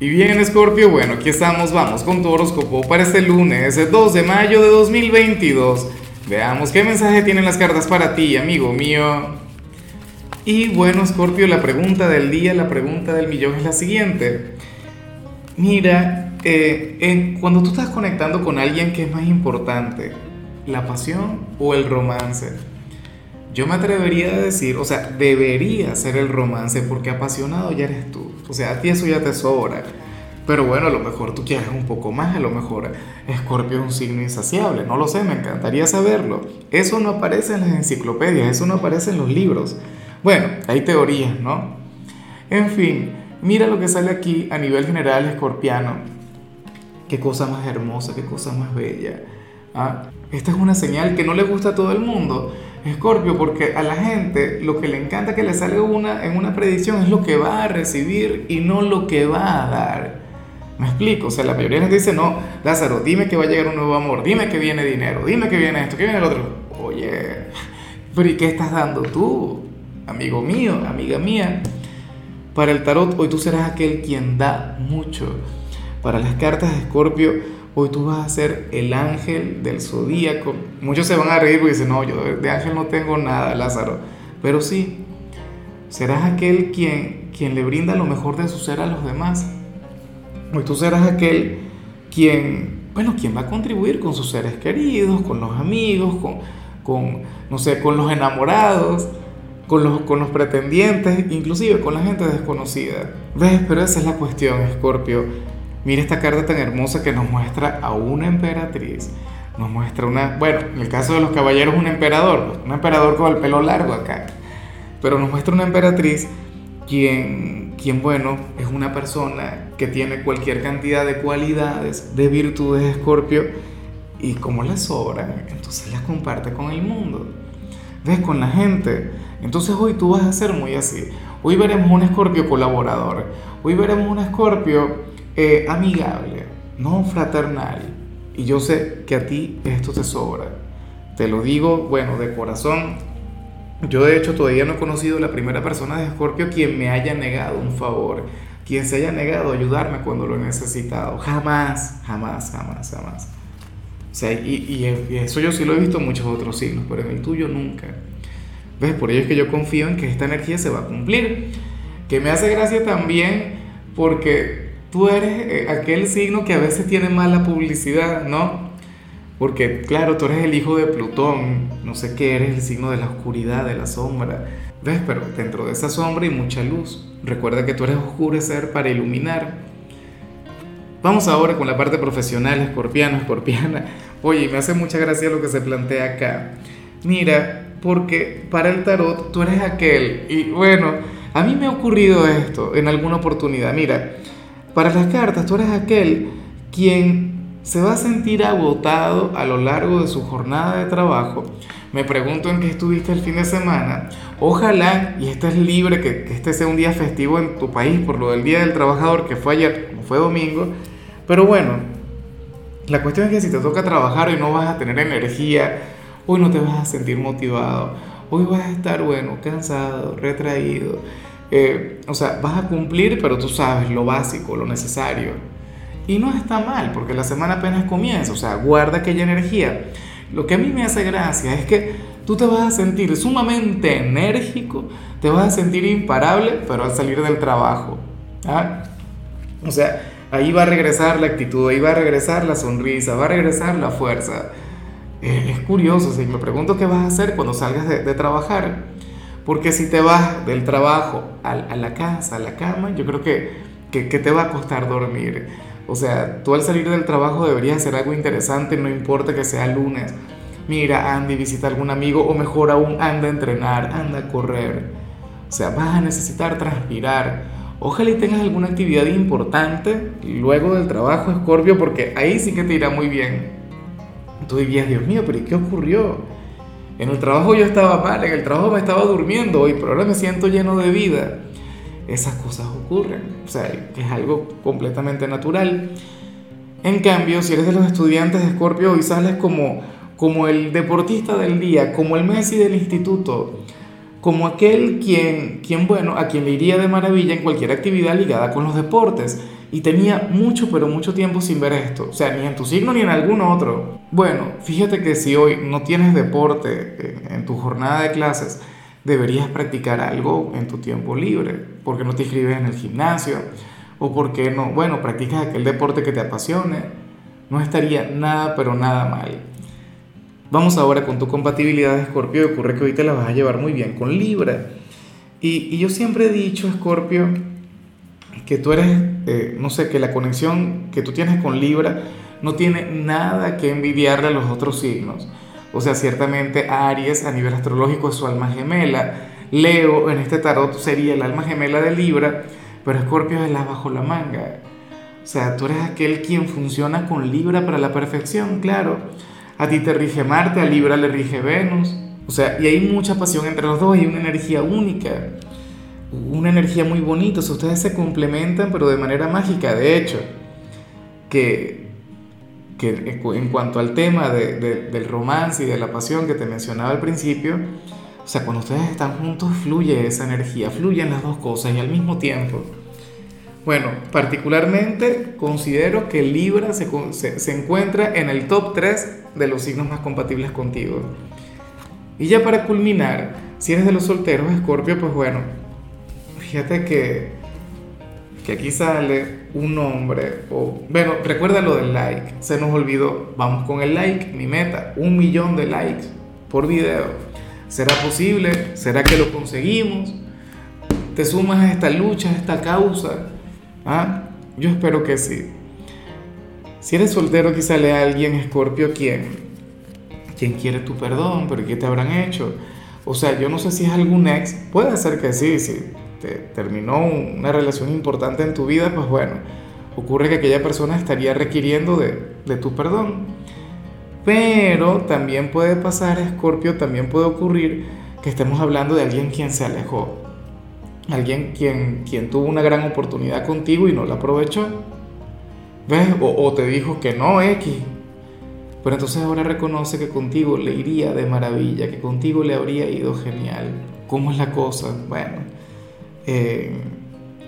Y bien, Scorpio, bueno, aquí estamos, vamos con tu horóscopo para este lunes, 2 de mayo de 2022. Veamos qué mensaje tienen las cartas para ti, amigo mío. Y bueno, Scorpio, la pregunta del día, la pregunta del millón es la siguiente. Mira, eh, cuando tú estás conectando con alguien que es más importante, la pasión o el romance, yo me atrevería a decir, o sea, debería ser el romance porque apasionado ya eres tú. O sea, a ti eso ya te sobra. Pero bueno, a lo mejor tú quieres un poco más, a lo mejor Escorpio es un signo insaciable, no lo sé, me encantaría saberlo. Eso no aparece en las enciclopedias, eso no aparece en los libros. Bueno, hay teorías, ¿no? En fin, mira lo que sale aquí a nivel general escorpiano. Qué cosa más hermosa, qué cosa más bella. ¿Ah? Esta es una señal que no le gusta a todo el mundo. Escorpio, porque a la gente lo que le encanta que le salga una, en una predicción es lo que va a recibir y no lo que va a dar. Me explico, o sea, la mayoría de la gente dice, no, Lázaro, dime que va a llegar un nuevo amor, dime que viene dinero, dime que viene esto, que viene el otro. Oye, pero ¿y qué estás dando tú, amigo mío, amiga mía? Para el tarot, hoy tú serás aquel quien da mucho. Para las cartas de Escorpio, hoy tú vas a ser el ángel del zodíaco. Muchos se van a reír porque dicen, no, yo de ángel no tengo nada, Lázaro. Pero sí, serás aquel quien, quien le brinda lo mejor de su ser a los demás. Hoy tú serás aquel quien, bueno, quien va a contribuir con sus seres queridos, con los amigos, con, con no sé, con los enamorados, con los, con los pretendientes, inclusive con la gente desconocida. ¿Ves? Pero esa es la cuestión, Escorpio Mira esta carta tan hermosa que nos muestra a una emperatriz. Nos muestra una, bueno, en el caso de los caballeros, un emperador, un emperador con el pelo largo acá. Pero nos muestra una emperatriz quien, quien, bueno, es una persona que tiene cualquier cantidad de cualidades, de virtudes, Escorpio, y como le sobran, entonces las comparte con el mundo. ¿Ves? Con la gente. Entonces hoy tú vas a ser muy así. Hoy veremos un escorpio colaborador. Hoy veremos un escorpio eh, amigable, no fraternal. Y yo sé que a ti esto te sobra. Te lo digo, bueno, de corazón. Yo de hecho todavía no he conocido la primera persona de Escorpio quien me haya negado un favor, quien se haya negado a ayudarme cuando lo he necesitado. Jamás, jamás, jamás, jamás. O sea, y, y, eso yo sí lo he visto en muchos otros signos, pero en el tuyo nunca. ¿Ves? Por ello es que yo confío en que esta energía se va a cumplir. Que me hace gracia también porque tú eres eh, aquel signo que a veces tiene mala publicidad, ¿no? Porque claro, tú eres el hijo de Plutón, no sé qué, eres el signo de la oscuridad, de la sombra. ¿Ves? Pero dentro de esa sombra hay mucha luz. Recuerda que tú eres oscurecer para iluminar. Vamos ahora con la parte profesional, escorpiano, escorpiana. Oye, me hace mucha gracia lo que se plantea acá. Mira, porque para el tarot tú eres aquel, y bueno, a mí me ha ocurrido esto en alguna oportunidad. Mira, para las cartas, tú eres aquel quien se va a sentir agotado a lo largo de su jornada de trabajo. Me pregunto en qué estuviste el fin de semana. Ojalá y estés libre, que, que este sea un día festivo en tu país por lo del Día del Trabajador que fue ayer, como fue domingo. Pero bueno, la cuestión es que si te toca trabajar y no vas a tener energía, hoy no te vas a sentir motivado, hoy vas a estar, bueno, cansado, retraído. Eh, o sea, vas a cumplir, pero tú sabes lo básico, lo necesario. Y no está mal, porque la semana apenas comienza, o sea, guarda aquella energía. Lo que a mí me hace gracia es que tú te vas a sentir sumamente enérgico, te vas a sentir imparable, pero al salir del trabajo. ¿ah? O sea, ahí va a regresar la actitud, ahí va a regresar la sonrisa, va a regresar la fuerza. Eh, es curioso, si me pregunto qué vas a hacer cuando salgas de, de trabajar porque si te vas del trabajo a, la casa, a la cama, yo creo que, que, te va a costar dormir. O sea, tú al salir del trabajo deberías hacer algo interesante, no importa que sea lunes. Mira, anda y visita a algún amigo, o mejor aún, anda a entrenar, anda a correr. O sea, vas a necesitar transpirar. Ojalá y tengas alguna actividad importante luego del trabajo, Scorpio, porque ahí sí que te irá muy bien. Tú dirías, Dios mío, pero ¿y qué ocurrió? En el trabajo yo estaba mal, en el trabajo me estaba durmiendo hoy, pero ahora me siento lleno de vida. Esas cosas ocurren, o sea, es algo completamente natural. En cambio, si eres de los estudiantes de Escorpio y sales como, como el deportista del día, como el Messi del instituto, como aquel quien, quien, bueno, a quien le iría de maravilla en cualquier actividad ligada con los deportes, y tenía mucho, pero mucho tiempo sin ver esto, o sea, ni en tu signo ni en algún otro. Bueno, fíjate que si hoy no tienes deporte en tu jornada de clases, deberías practicar algo en tu tiempo libre, porque no te inscribes en el gimnasio, o porque no, bueno, practicas aquel deporte que te apasione, no estaría nada, pero nada mal. Vamos ahora con tu compatibilidad de Escorpio ocurre que hoy te la vas a llevar muy bien con Libra. Y, y yo siempre he dicho, Escorpio, que tú eres, eh, no sé, que la conexión que tú tienes con Libra no tiene nada que envidiarle a los otros signos. O sea, ciertamente Aries a nivel astrológico es su alma gemela. Leo en este tarot sería el alma gemela de Libra, pero Escorpio es la bajo la manga. O sea, tú eres aquel quien funciona con Libra para la perfección, claro. A ti te rige Marte, a Libra le rige Venus. O sea, y hay mucha pasión entre los dos y una energía única una energía muy bonita, o sea, ustedes se complementan, pero de manera mágica. De hecho, que, que en cuanto al tema del romance y de la pasión que te mencionaba al principio, o sea, cuando ustedes están juntos fluye esa energía, fluyen las dos cosas y al mismo tiempo. Bueno, particularmente considero que Libra se, se, se encuentra en el top 3 de los signos más compatibles contigo. Y ya para culminar, si eres de los solteros, Escorpio, pues bueno, Fíjate que, que aquí sale un nombre, o bueno, recuerda lo del like, se nos olvidó, vamos con el like, mi meta, un millón de likes por video. ¿Será posible? ¿Será que lo conseguimos? ¿Te sumas a esta lucha, a esta causa? ¿Ah? Yo espero que sí. Si eres soltero, aquí sale alguien, Escorpio, ¿quién? ¿Quién quiere tu perdón? ¿Pero qué te habrán hecho? O sea, yo no sé si es algún ex, puede ser que sí, sí terminó una relación importante en tu vida, pues bueno, ocurre que aquella persona estaría requiriendo de, tu perdón. Pero también puede pasar, Escorpio, también puede ocurrir que estemos hablando de alguien quien se alejó, alguien quien, quien tuvo una gran oportunidad contigo y no la aprovechó. ¿Ves? O, o te dijo que no, X. Pero entonces ahora reconoce que contigo le iría de maravilla, que contigo le habría ido genial. ¿Cómo es la cosa? Bueno, eh,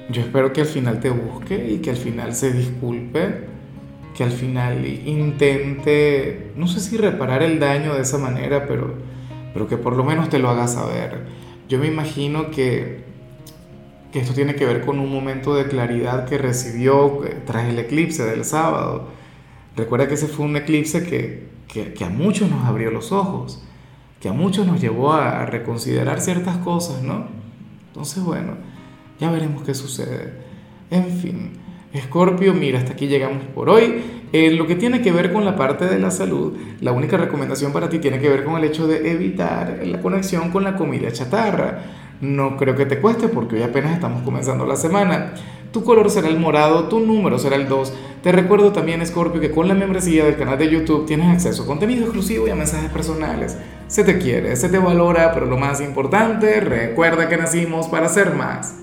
yo espero que al final te busque y que al final se disculpe, que al final intente, no sé si reparar el daño de esa manera, pero, pero que por lo menos te lo haga saber. Yo me imagino que, que esto tiene que ver con un momento de claridad que recibió eh, tras el eclipse del sábado. Recuerda que ese fue un eclipse que, que, que a muchos nos abrió los ojos, que a muchos nos llevó a reconsiderar ciertas cosas, ¿no? Entonces, bueno, ya veremos qué sucede. En fin, Escorpio, mira, hasta aquí llegamos por hoy. En lo que tiene que ver con la parte de la salud, la única recomendación para ti tiene que ver con el hecho de evitar la conexión con la comida chatarra. No creo que te cueste porque hoy apenas estamos comenzando la semana. Tu color será el morado, tu número será el 2. Te recuerdo también, Scorpio, que con la membresía del canal de YouTube tienes acceso a contenido exclusivo y a mensajes personales. Se te quiere, se te valora, pero lo más importante, recuerda que nacimos para ser más.